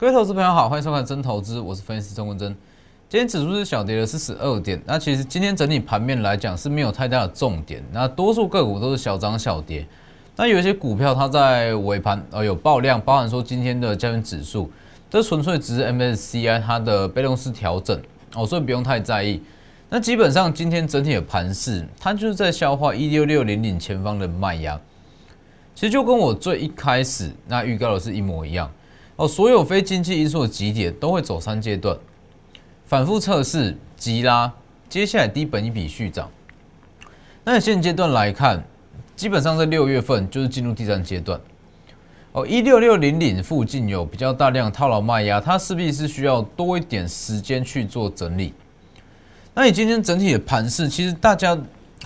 各位投资朋友好，欢迎收看真投资，我是分析师钟文真。今天指数是小跌了四十二点，那其实今天整体盘面来讲是没有太大的重点，那多数个股都是小涨小跌。那有一些股票它在尾盘呃有爆量，包含说今天的加权指数，这纯粹只是 MSCI 它的被动式调整哦，所以不用太在意。那基本上今天整体的盘势，它就是在消化一六六零零前方的卖压，其实就跟我最一开始那预告的是一模一样。哦，所有非经济因素的极点都会走三阶段，反复测试、急拉，接下来低本一笔续涨。那现阶段来看，基本上在六月份就是进入第三阶段。哦，一六六零零附近有比较大量套牢卖压，它势必是需要多一点时间去做整理。那你今天整体的盘势，其实大家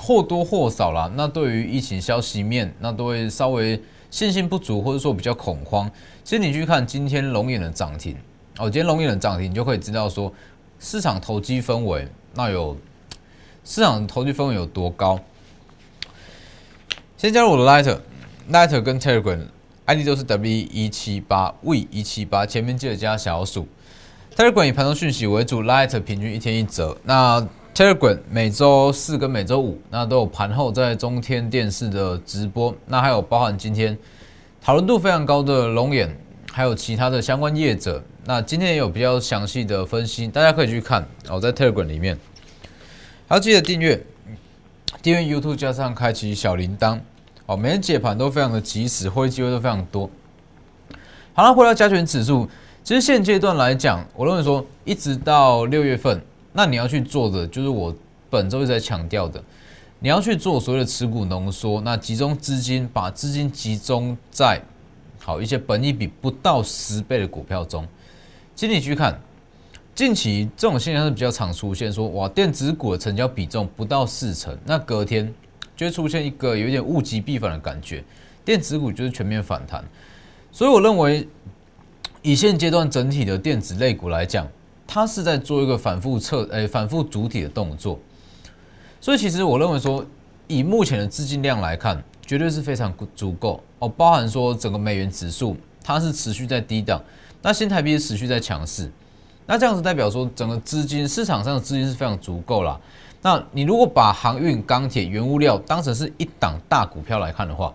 或多或少啦，那对于疫情消息面，那都会稍微。信心不足，或者说比较恐慌。其实你去看今天龙眼的涨停，哦，今天龙眼的涨停，你就可以知道说市场投机氛围，那有市场投机氛围有多高。先加入我的 Lighter，Lighter 跟 Telegram，ID 都是 W 一七八 V 一七八，前面记得加小数。Telegram 以盘中讯息为主，Lighter 平均一天一折。那 Telegram 每周四跟每周五，那都有盘后在中天电视的直播，那还有包含今天讨论度非常高的龙眼，还有其他的相关业者，那今天也有比较详细的分析，大家可以去看哦，在 Telegram 里面，还要记得订阅，订阅 YouTube 加上开启小铃铛哦，每天解盘都非常的及时，会机会都非常多。好了，回到加权指数，其实现阶段来讲，我认为说一直到六月份。那你要去做的，就是我本周一直在强调的，你要去做所谓的持股浓缩，那集中资金，把资金集中在好一些本益比不到十倍的股票中。请你去看，近期这种现象是比较常出现，说哇，电子股的成交比重不到四成，那隔天就会出现一个有点物极必反的感觉，电子股就是全面反弹。所以我认为，以现阶段整体的电子类股来讲，它是在做一个反复测，诶，反复主体的动作，所以其实我认为说，以目前的资金量来看，绝对是非常足够哦。包含说整个美元指数它是持续在低档，那新台币持续在强势，那这样子代表说整个资金市场上的资金是非常足够了。那你如果把航运、钢铁、原物料当成是一档大股票来看的话，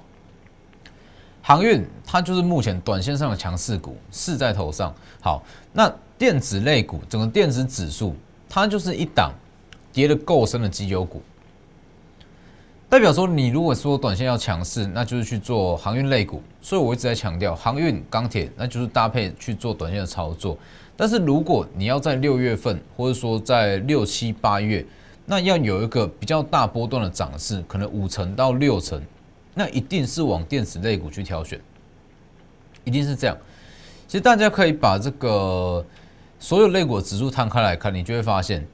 航运它就是目前短线上的强势股，势在头上。好，那。电子类股，整个电子指数，它就是一档跌得够深的绩优股，代表说你如果说短线要强势，那就是去做航运类股。所以我一直在强调航运、钢铁，那就是搭配去做短线的操作。但是如果你要在六月份，或者说在六七八月，那要有一个比较大波段的涨势，可能五成到六成，那一定是往电子类股去挑选，一定是这样。其实大家可以把这个。所有类股指数摊开来看，你就会发现，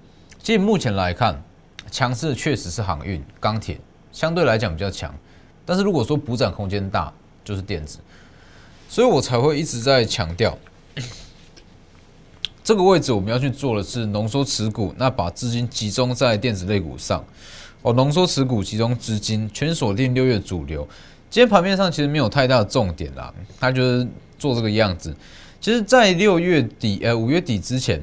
其实目前来看，强势的确实是航运、钢铁，相对来讲比较强。但是如果说补涨空间大，就是电子，所以我才会一直在强调，这个位置我们要去做的是浓缩持股，那把资金集中在电子类股上。哦，浓缩持股，集中资金，全锁定六月主流。今天盘面上其实没有太大的重点啦，它就是做这个样子。其实，在六月底，呃，五月底之前，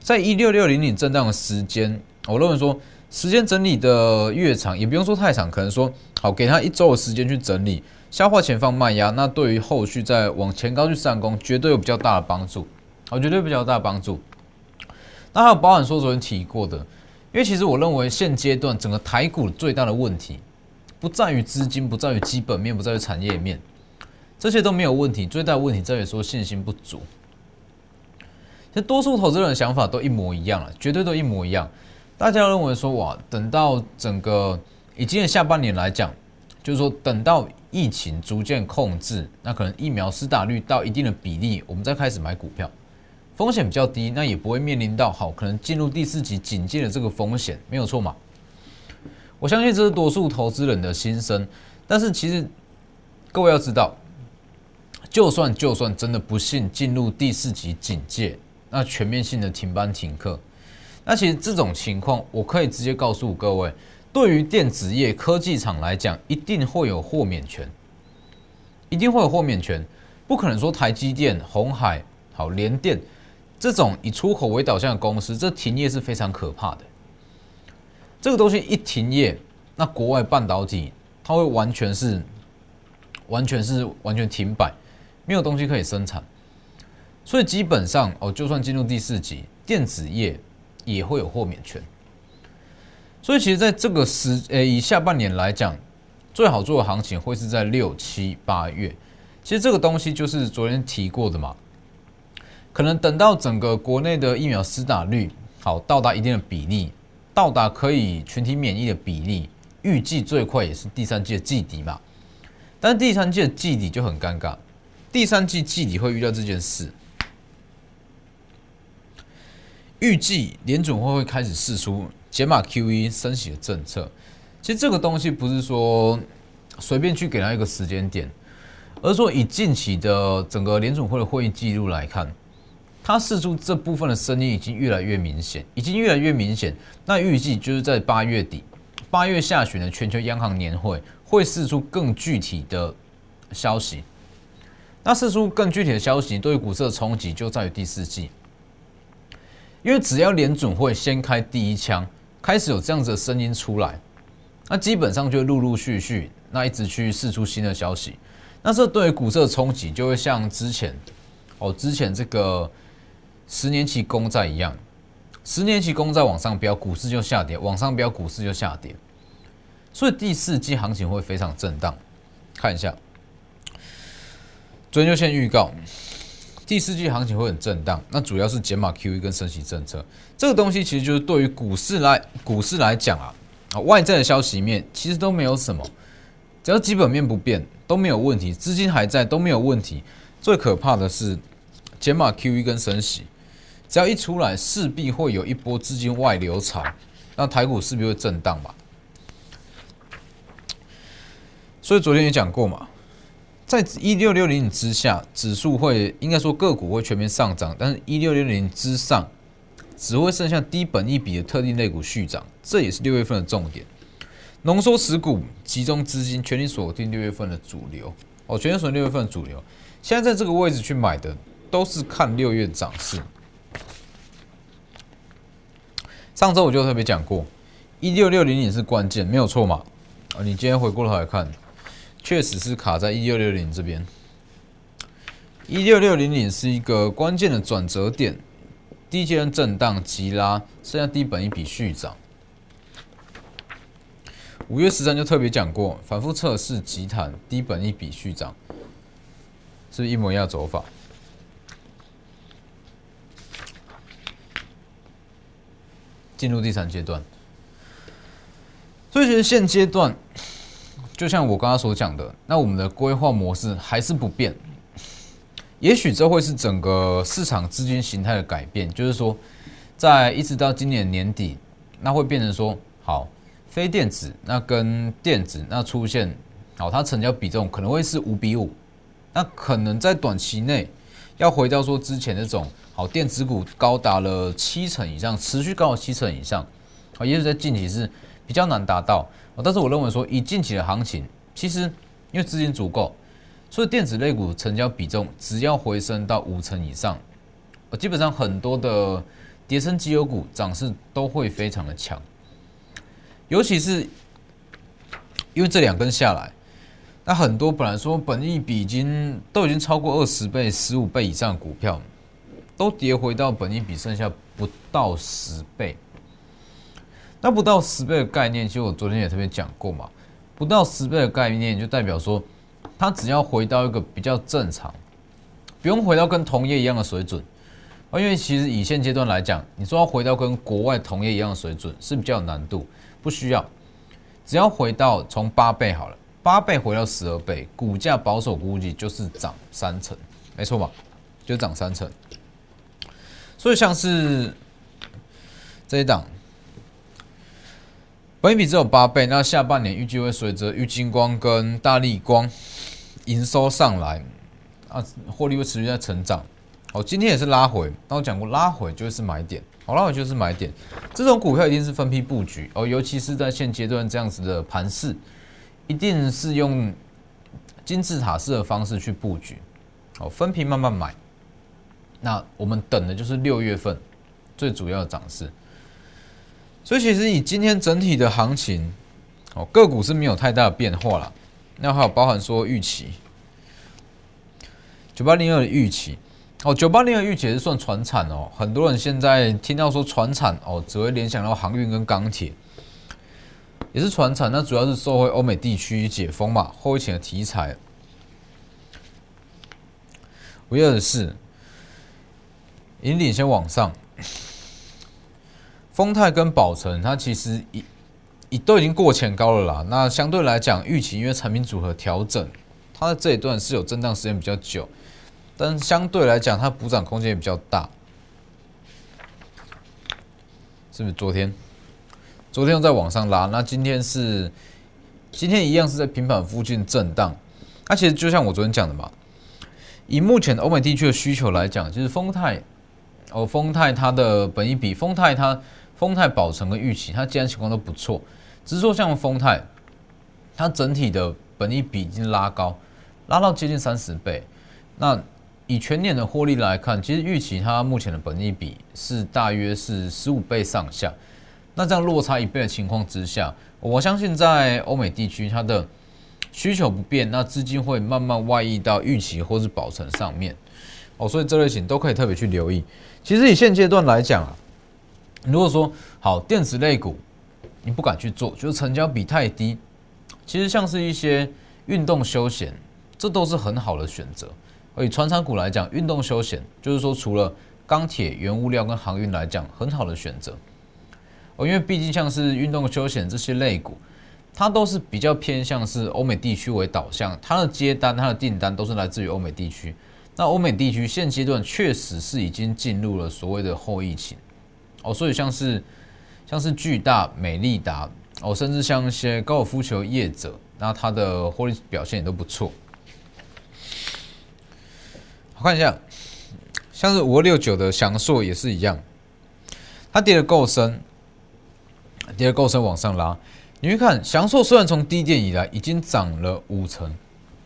在一六六零零震荡的时间，我认为说时间整理的越长，也不用说太长，可能说好给他一周的时间去整理，消化前方卖压，那对于后续再往前高去上攻，绝对有比较大的帮助，我绝对比较大帮助。那还有保险说昨天提过的，因为其实我认为现阶段整个台股最大的问题，不在于资金，不在于基本面，不在于产业面。这些都没有问题，最大的问题在于说信心不足。其实多数投资人的想法都一模一样了，绝对都一模一样。大家认为说哇，等到整个以今年下半年来讲，就是说等到疫情逐渐控制，那可能疫苗施打率到一定的比例，我们再开始买股票，风险比较低，那也不会面临到好可能进入第四级警戒的这个风险，没有错嘛？我相信这是多数投资人的心声。但是其实各位要知道。就算就算真的不幸进入第四级警戒，那全面性的停班停课，那其实这种情况，我可以直接告诉各位，对于电子业科技厂来讲，一定会有豁免权，一定会有豁免权，不可能说台积电、红海好联电这种以出口为导向的公司，这停业是非常可怕的。这个东西一停业，那国外半导体它会完全是完全是完全停摆，没有东西可以生产。所以基本上哦，就算进入第四季，电子业也会有豁免权。所以其实在这个时，呃，以下半年来讲，最好做的行情会是在六七八月。其实这个东西就是昨天提过的嘛，可能等到整个国内的疫苗施打率好到达一定的比例，到达可以群体免疫的比例，预计最快也是第三季的季底嘛。但是第三季的季底就很尴尬，第三季季底会遇到这件事。预计联准会会开始试出解码 QE 升息的政策。其实这个东西不是说随便去给他一个时间点，而是说以近期的整个联准会的会议记录来看，它试出这部分的声音已经越来越明显，已经越来越明显。那预计就是在八月底、八月下旬的全球央行年会会试出更具体的消息。那试出更具体的消息，对于股市的冲击就在于第四季。因为只要联准会先开第一枪，开始有这样子的声音出来，那基本上就陆陆续续，那一直去释出新的消息，那这对于股市的冲击就会像之前，哦，之前这个十年期公债一样，十年期公债往上飙，股市就下跌；往上飙，股市就下跌。所以第四季行情会非常震荡。看一下，昨天就先预告。第四季行情会很震荡，那主要是减码 QE 跟升息政策这个东西，其实就是对于股市来股市来讲啊，啊外在的消息面其实都没有什么，只要基本面不变都没有问题，资金还在都没有问题。最可怕的是减码 QE 跟升息，只要一出来，势必会有一波资金外流潮，那台股势必会震荡嘛。所以昨天也讲过嘛。在一六六零之下，指数会应该说个股会全面上涨，但是一六六零之上，只会剩下低本一笔的特定类股续涨，这也是六月份的重点。浓缩持股，集中资金，全力锁定六月份的主流。哦，全力锁定六月份的主流。现在在这个位置去买的，都是看六月涨势。上周我就特别讲过，一六六零也是关键，没有错嘛？啊，你今天回过头来看。确实是卡在一六六零这边，一六六零零是一个关键的转折点，低阶段震荡急拉，剩下低本一笔续涨。五月十三就特别讲过，反复测试急弹低本一笔续涨，是一模一样走法。进入第三阶段，所以其实现阶段。就像我刚刚所讲的，那我们的规划模式还是不变。也许这会是整个市场资金形态的改变，就是说，在一直到今年年底，那会变成说，好，非电子那跟电子那出现，好，它成交比重可能会是五比五，那可能在短期内要回到说之前那种，好，电子股高达了七成以上，持续高达七成以上，啊，也许在近期是比较难达到。但是我认为说，以近期的行情，其实因为资金足够，所以电子类股成交比重只要回升到五成以上，基本上很多的叠升绩优股涨势都会非常的强。尤其是因为这两根下来，那很多本来说本益比已经都已经超过二十倍、十五倍以上的股票，都跌回到本益比剩下不到十倍。那不到十倍的概念，其实我昨天也特别讲过嘛。不到十倍的概念，就代表说，它只要回到一个比较正常，不用回到跟同业一样的水准。因为其实以现阶段来讲，你说要回到跟国外同业一样的水准是比较有难度，不需要。只要回到从八倍好了，八倍回到十二倍，股价保守估计就是涨三成，没错吧？就涨三成。所以像是这一档。本比只有八倍，那下半年预计会随着玉金光跟大力光营收上来，啊，获利会持续在成长。哦，今天也是拉回，那我讲过拉回就是买点，好，拉回就是买点。这种股票一定是分批布局哦，尤其是在现阶段这样子的盘势，一定是用金字塔式的方式去布局，哦，分批慢慢买。那我们等的就是六月份最主要的涨势。所以其实以今天整体的行情，哦，个股是没有太大的变化了。那还有包含说预期，九八零二的预期，哦，九八零二预期也是算船产哦。很多人现在听到说船产哦，只会联想到航运跟钢铁，也是船产。那主要是受惠欧美地区解封嘛，后疫情的题材。五月二十四，引领先往上。丰泰跟宝成，它其实已已都已经过前高了啦。那相对来讲，预期因为产品组合调整，它的这一段是有震荡时间比较久，但相对来讲，它补涨空间也比较大。是不是昨天？昨天又在往上拉，那今天是今天一样是在平板附近震荡。那其实就像我昨天讲的嘛，以目前欧美地区的需求来讲，就是丰泰哦，丰泰它的本一比丰泰它。丰泰、宝成跟预期，它既然情况都不错，只是说像丰泰，它整体的本益比已经拉高，拉到接近三十倍。那以全年的获利来看，其实预期它目前的本益比是大约是十五倍上下。那这样落差一倍的情况之下，我相信在欧美地区它的需求不变，那资金会慢慢外溢到预期或是宝成上面。哦，所以这类型都可以特别去留意。其实以现阶段来讲啊。如果说好电子类股，你不敢去做，就是成交比太低。其实像是一些运动休闲，这都是很好的选择。而以传产股来讲，运动休闲就是说，除了钢铁、原物料跟航运来讲，很好的选择。哦，因为毕竟像是运动休闲这些类股，它都是比较偏向是欧美地区为导向，它的接单、它的订单都是来自于欧美地区。那欧美地区现阶段确实是已经进入了所谓的后疫情。哦，所以像是像是巨大、美利达哦，甚至像一些高尔夫球业者，那它的获利表现也都不错。我看一下，像是五二六九的翔硕也是一样，它跌的够深，跌的够深往上拉。你去看翔硕，虽然从低点以来已经涨了五成，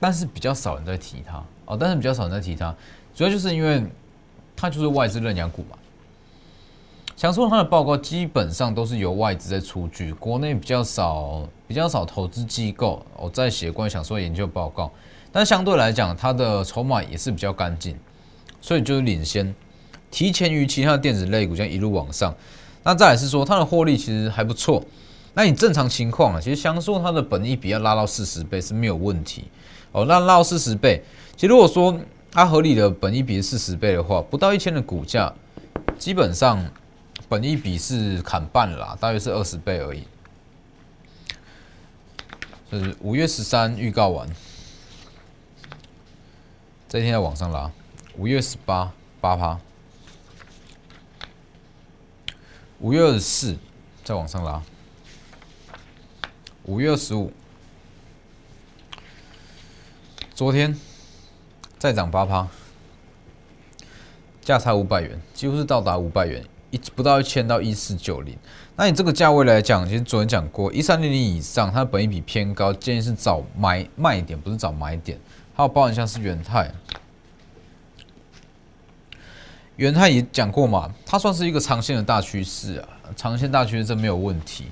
但是比较少人在提它哦，但是比较少人在提它，主要就是因为它就是外资认养股嘛。想说它的报告基本上都是由外资在出具，国内比较少，比较少投资机构哦在写关于想说研究报告，但相对来讲，它的筹码也是比较干净，所以就是领先，提前于其他的电子类股将一路往上。那再来是说它的获利其实还不错，那你正常情况啊，其实想说它的本益比要拉到四十倍是没有问题哦。那拉到四十倍，其实如果说它合理的本益比四十倍的话，不到一千的股价，基本上。本一比是砍半了，大约是二十倍而已。是五月十三预告完，这一天在往上拉。五月十八八趴，五月二十四再往上拉，五月二十五，昨天再涨八趴，价差五百元，几乎是到达五百元。一不到一千到一四九零，那你这个价位来讲，其实昨天讲过一三零零以上，它的本益比偏高，建议是找买卖点，不是找买点。还有包含像是元泰，元泰也讲过嘛，它算是一个长线的大趋势啊，长线大趋势这没有问题。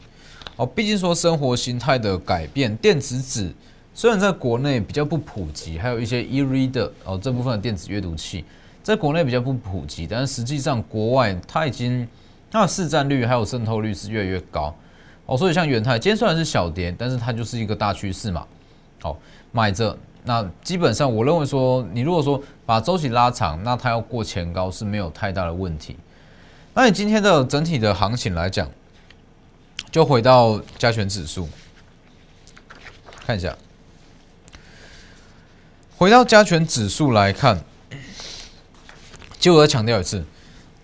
哦，毕竟说生活形态的改变，电子纸虽然在国内比较不普及，还有一些 e-reader 哦这部分的电子阅读器。在国内比较不普及，但是实际上国外它已经它的市占率还有渗透率是越来越高哦，所以像元泰今天虽然是小跌，但是它就是一个大趋势嘛。好，买着那基本上我认为说，你如果说把周期拉长，那它要过前高是没有太大的问题。那你今天的整体的行情来讲，就回到加权指数看一下，回到加权指数来看。就我要强调一次，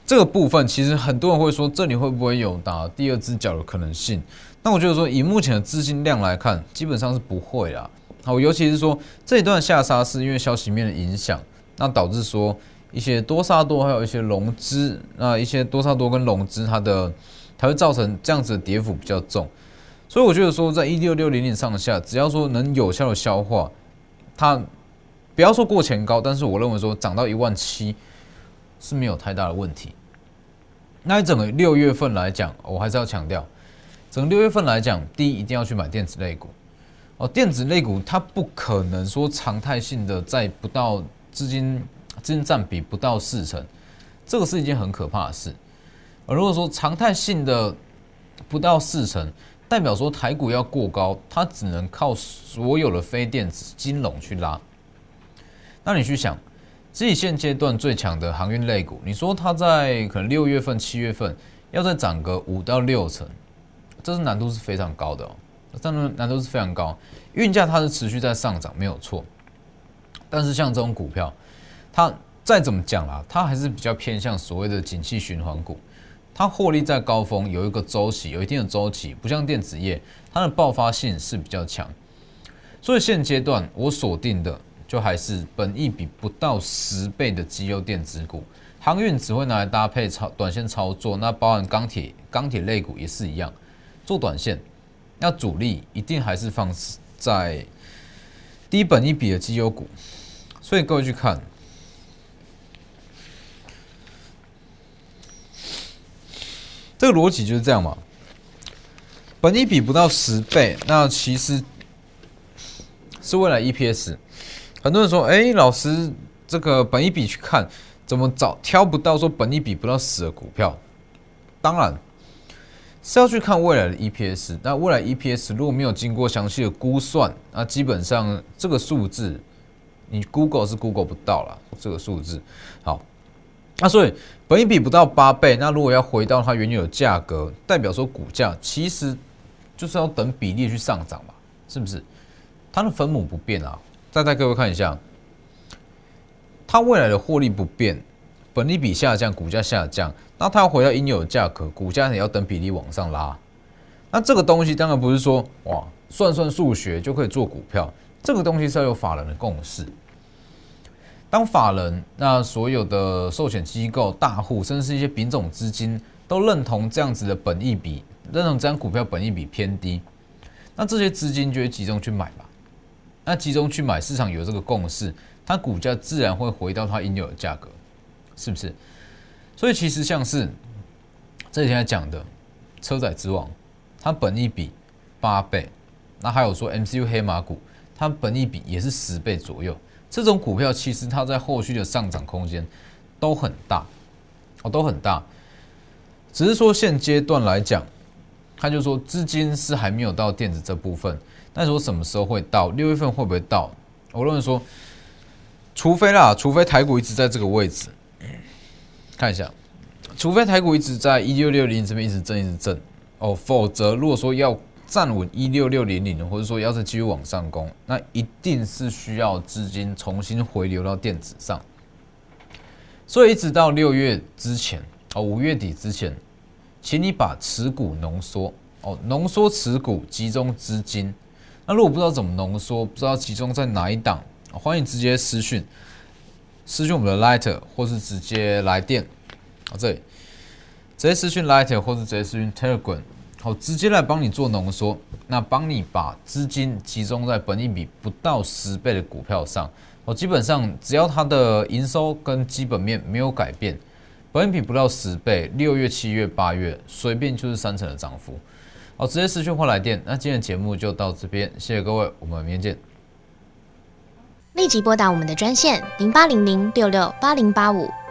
这个部分其实很多人会说，这里会不会有打第二只脚的可能性？那我觉得说，以目前的资金量来看，基本上是不会啦。好，尤其是说这一段下杀是因为消息面的影响，那导致说一些多杀多，还有一些融资，那一些多杀多跟融资，它的它会造成这样子的跌幅比较重。所以我觉得说，在一六六零零上下，只要说能有效的消化，它不要说过前高，但是我认为说涨到一万七。是没有太大的问题。那整个六月份来讲，我还是要强调，整个六月份来讲，第一一定要去买电子类股哦，电子类股它不可能说常态性的在不到资金资金占比不到四成，这个是一件很可怕的事。而如果说常态性的不到四成，代表说台股要过高，它只能靠所有的非电子金融去拉。那你去想，自己现阶段最强的航运类股，你说它在可能六月份、七月份要再涨个五到六成，这是难度是非常高的哦，真的难度是非常高。运价它是持续在上涨，没有错。但是像这种股票，它再怎么讲啦，它还是比较偏向所谓的景气循环股。它获利在高峰有一个周期，有一定的周期，不像电子业，它的爆发性是比较强。所以现阶段我锁定的就还是本一比不到十倍的绩优电子股，航运只会拿来搭配操短线操作，那包含钢铁、钢铁类股也是一样，做短线，那主力一定还是放在低本一比的绩优股。所以各位去看。这个逻辑就是这样嘛，本一比不到十倍，那其实是未来 EPS。很多人说：“哎，老师，这个本一比去看，怎么找挑不到说本一比不到十的股票？”当然是要去看未来的 EPS。那未来 EPS 如果没有经过详细的估算，那基本上这个数字你 Google 是 Google 不到了。这个数字好。那所以，本一比不到八倍，那如果要回到它原有的价格，代表说股价其实就是要等比例去上涨嘛，是不是？它的分母不变啊，再带各位看一下，它未来的获利不变，本利比下降，股价下降，那它要回到应有的价格，股价也要等比例往上拉。那这个东西当然不是说哇，算算数学就可以做股票，这个东西是要有法人的共识。当法人、那所有的寿险机构、大户，甚至是一些品种资金，都认同这样子的本益比，认同这张股票本益比偏低，那这些资金就会集中去买吧。那集中去买，市场有这个共识，它股价自然会回到它应有的价格，是不是？所以其实像是这几天讲的车载之王，它本益比八倍，那还有说 MCU 黑马股，它本益比也是十倍左右。这种股票其实它在后续的上涨空间都很大，哦，都很大。只是说现阶段来讲，他就说资金是还没有到电子这部分。但是我什么时候会到？六月份会不会到？我认为说，除非啦，除非台股一直在这个位置，看一下，除非台股一直在一六六零这边一直震一直震哦，否则如果说要。站稳一六六零零，或者说要是继续往上攻，那一定是需要资金重新回流到电子上。所以一直到六月之前哦，五月底之前，请你把持股浓缩哦，浓缩持股，集中资金。那如果不知道怎么浓缩，不知道集中在哪一档，欢迎直接私讯，私讯我们的 Lighter，或是直接来电啊，这里直接私讯 Lighter，或是直接私讯 Telegram。好，直接来帮你做浓缩，那帮你把资金集中在本益比不到十倍的股票上。哦，基本上只要它的营收跟基本面没有改变，本益比不到十倍，六月、七月、八月随便就是三成的涨幅。好，直接私讯或来电。那今天的节目就到这边，谢谢各位，我们明天见。立即拨打我们的专线零八零零六六八零八五。